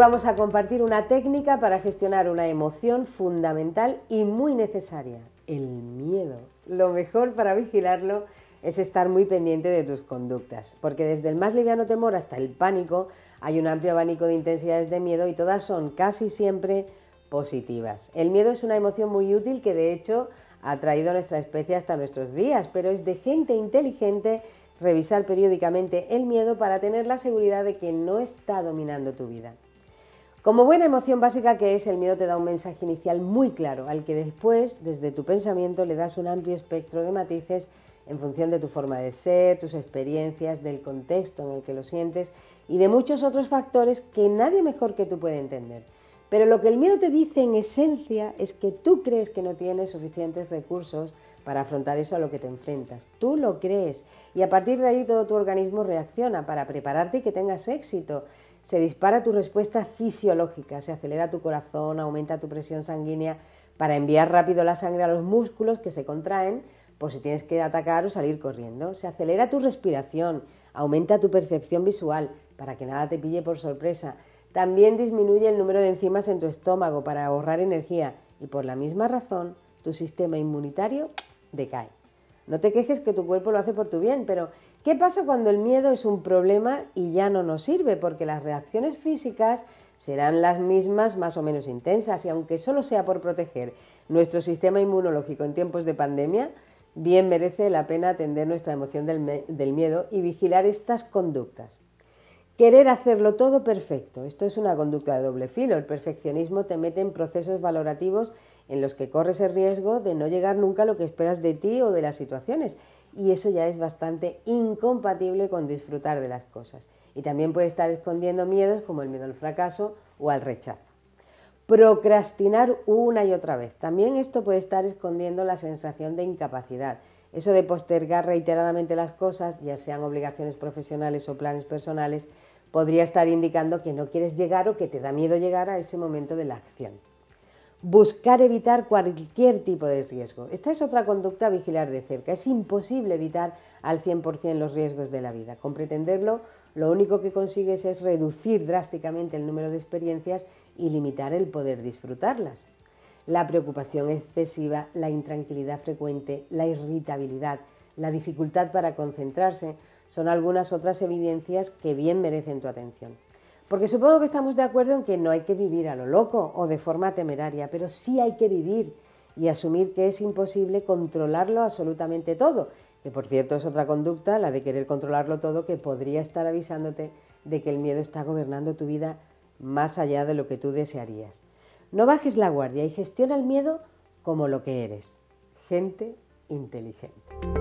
vamos a compartir una técnica para gestionar una emoción fundamental y muy necesaria, el miedo. Lo mejor para vigilarlo es estar muy pendiente de tus conductas, porque desde el más liviano temor hasta el pánico hay un amplio abanico de intensidades de miedo y todas son casi siempre positivas. El miedo es una emoción muy útil que de hecho ha traído nuestra especie hasta nuestros días, pero es de gente inteligente revisar periódicamente el miedo para tener la seguridad de que no está dominando tu vida. Como buena emoción básica que es, el miedo te da un mensaje inicial muy claro, al que después, desde tu pensamiento, le das un amplio espectro de matices en función de tu forma de ser, tus experiencias, del contexto en el que lo sientes y de muchos otros factores que nadie mejor que tú puede entender. Pero lo que el miedo te dice en esencia es que tú crees que no tienes suficientes recursos para afrontar eso a lo que te enfrentas. Tú lo crees y a partir de ahí todo tu organismo reacciona para prepararte y que tengas éxito. Se dispara tu respuesta fisiológica, se acelera tu corazón, aumenta tu presión sanguínea para enviar rápido la sangre a los músculos que se contraen por si tienes que atacar o salir corriendo. Se acelera tu respiración, aumenta tu percepción visual para que nada te pille por sorpresa. También disminuye el número de enzimas en tu estómago para ahorrar energía y por la misma razón tu sistema inmunitario decae. No te quejes que tu cuerpo lo hace por tu bien, pero ¿qué pasa cuando el miedo es un problema y ya no nos sirve? Porque las reacciones físicas serán las mismas más o menos intensas y aunque solo sea por proteger nuestro sistema inmunológico en tiempos de pandemia, bien merece la pena atender nuestra emoción del, del miedo y vigilar estas conductas. Querer hacerlo todo perfecto. Esto es una conducta de doble filo. El perfeccionismo te mete en procesos valorativos en los que corres el riesgo de no llegar nunca a lo que esperas de ti o de las situaciones. Y eso ya es bastante incompatible con disfrutar de las cosas. Y también puede estar escondiendo miedos como el miedo al fracaso o al rechazo. Procrastinar una y otra vez. También esto puede estar escondiendo la sensación de incapacidad eso de postergar reiteradamente las cosas, ya sean obligaciones profesionales o planes personales, podría estar indicando que no quieres llegar o que te da miedo llegar a ese momento de la acción. Buscar evitar cualquier tipo de riesgo. Esta es otra conducta a vigilar de cerca. Es imposible evitar al 100% los riesgos de la vida. Con pretenderlo, lo único que consigues es reducir drásticamente el número de experiencias y limitar el poder disfrutarlas la preocupación excesiva, la intranquilidad frecuente, la irritabilidad, la dificultad para concentrarse, son algunas otras evidencias que bien merecen tu atención. Porque supongo que estamos de acuerdo en que no hay que vivir a lo loco o de forma temeraria, pero sí hay que vivir y asumir que es imposible controlarlo absolutamente todo, que por cierto es otra conducta, la de querer controlarlo todo, que podría estar avisándote de que el miedo está gobernando tu vida más allá de lo que tú desearías. No bajes la guardia y gestiona el miedo como lo que eres, gente inteligente.